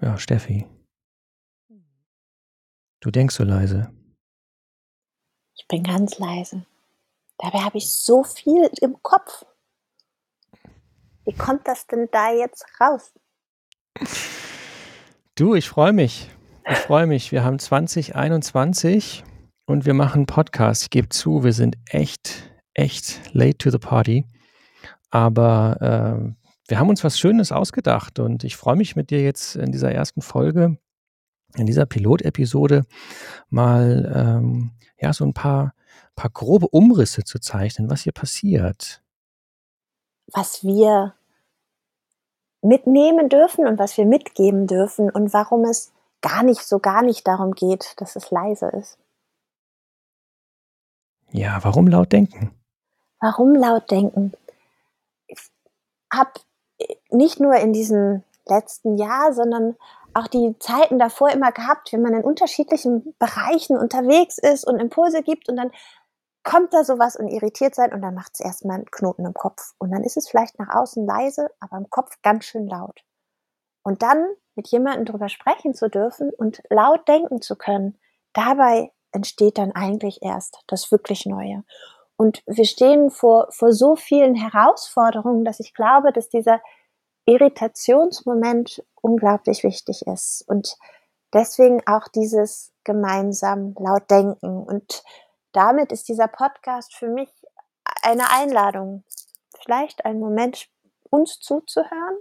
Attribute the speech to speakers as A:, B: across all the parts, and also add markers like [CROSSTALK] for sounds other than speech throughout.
A: Ja, Steffi. Du denkst so leise.
B: Ich bin ganz leise. Dabei habe ich so viel im Kopf. Wie kommt das denn da jetzt raus?
A: Du, ich freue mich. Ich freue mich. Wir haben 2021 und wir machen einen Podcast. Ich gebe zu, wir sind echt, echt late to the party. Aber äh, wir haben uns was Schönes ausgedacht und ich freue mich mit dir jetzt in dieser ersten Folge, in dieser Pilotepisode mal ähm, ja so ein paar, paar grobe Umrisse zu zeichnen, was hier passiert.
B: Was wir mitnehmen dürfen und was wir mitgeben dürfen und warum es gar nicht so gar nicht darum geht, dass es leise ist.
A: Ja, warum laut denken?
B: Warum laut denken? Ich habe nicht nur in diesem letzten Jahr, sondern auch die Zeiten davor immer gehabt, wenn man in unterschiedlichen Bereichen unterwegs ist und Impulse gibt und dann kommt da sowas und irritiert sein und dann macht es erstmal einen Knoten im Kopf. Und dann ist es vielleicht nach außen leise, aber im Kopf ganz schön laut. Und dann mit jemandem drüber sprechen zu dürfen und laut denken zu können, dabei entsteht dann eigentlich erst das wirklich Neue. Und wir stehen vor, vor so vielen Herausforderungen, dass ich glaube, dass dieser Irritationsmoment unglaublich wichtig ist. Und deswegen auch dieses gemeinsam laut denken. Und damit ist dieser Podcast für mich eine Einladung, vielleicht einen Moment uns zuzuhören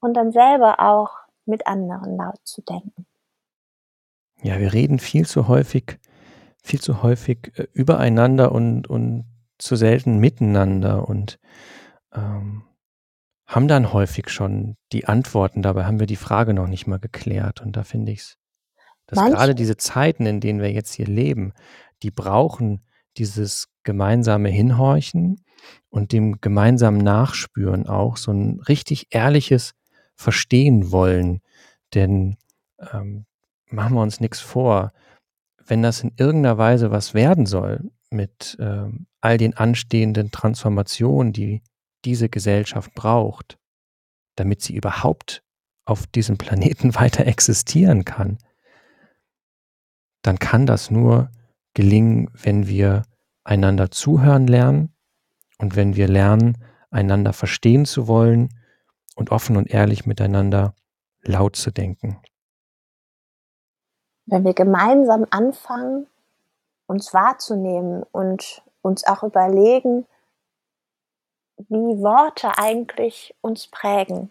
B: und dann selber auch mit anderen laut zu denken.
A: Ja, wir reden viel zu häufig viel zu häufig äh, übereinander und, und zu selten miteinander und ähm, haben dann häufig schon die Antworten. Dabei haben wir die Frage noch nicht mal geklärt. Und da finde ich es, dass Manche. gerade diese Zeiten, in denen wir jetzt hier leben, die brauchen dieses gemeinsame Hinhorchen und dem gemeinsamen Nachspüren auch so ein richtig ehrliches Verstehen wollen. Denn ähm, machen wir uns nichts vor wenn das in irgendeiner Weise was werden soll mit ähm, all den anstehenden Transformationen, die diese Gesellschaft braucht, damit sie überhaupt auf diesem Planeten [LAUGHS] weiter existieren kann, dann kann das nur gelingen, wenn wir einander zuhören lernen und wenn wir lernen, einander verstehen zu wollen und offen und ehrlich miteinander laut zu denken.
B: Wenn wir gemeinsam anfangen, uns wahrzunehmen und uns auch überlegen, wie Worte eigentlich uns prägen.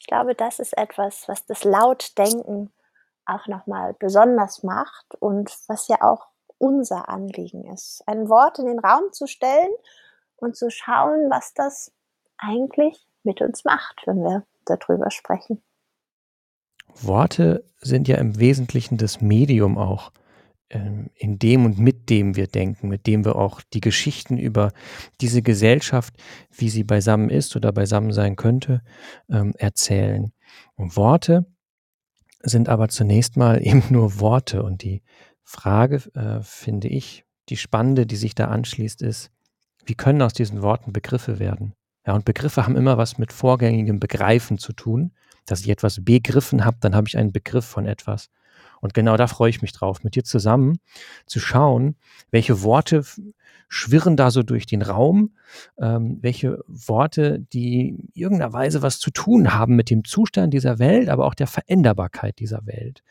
B: Ich glaube, das ist etwas, was das Lautdenken auch nochmal besonders macht und was ja auch unser Anliegen ist. Ein Wort in den Raum zu stellen und zu schauen, was das eigentlich mit uns macht, wenn wir darüber sprechen.
A: Worte sind ja im Wesentlichen das Medium auch, in dem und mit dem wir denken, mit dem wir auch die Geschichten über diese Gesellschaft, wie sie beisammen ist oder beisammen sein könnte, ähm, erzählen. Und Worte sind aber zunächst mal [LAUGHS] eben nur Worte. Und die Frage, äh, finde ich, die spannende, die sich da anschließt, ist, wie können aus diesen Worten Begriffe werden? Ja, und Begriffe haben immer was mit vorgängigem Begreifen zu tun dass ich etwas begriffen habe, dann habe ich einen Begriff von etwas. Und genau da freue ich mich drauf, mit dir zusammen zu schauen, welche Worte schwirren da so durch den Raum, ähm, welche Worte, die irgendeiner Weise was zu tun haben mit dem Zustand dieser Welt, aber auch der Veränderbarkeit dieser Welt.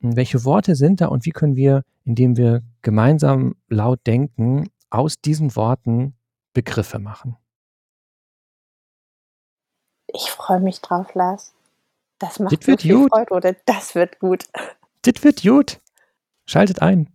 A: Und welche Worte sind da und wie können wir, indem wir gemeinsam laut denken, aus diesen Worten Begriffe machen?
B: Ich freue mich drauf, Lars. Das macht das wird so viel gut. Freude, oder? Das wird gut.
A: Das wird gut. Schaltet ein.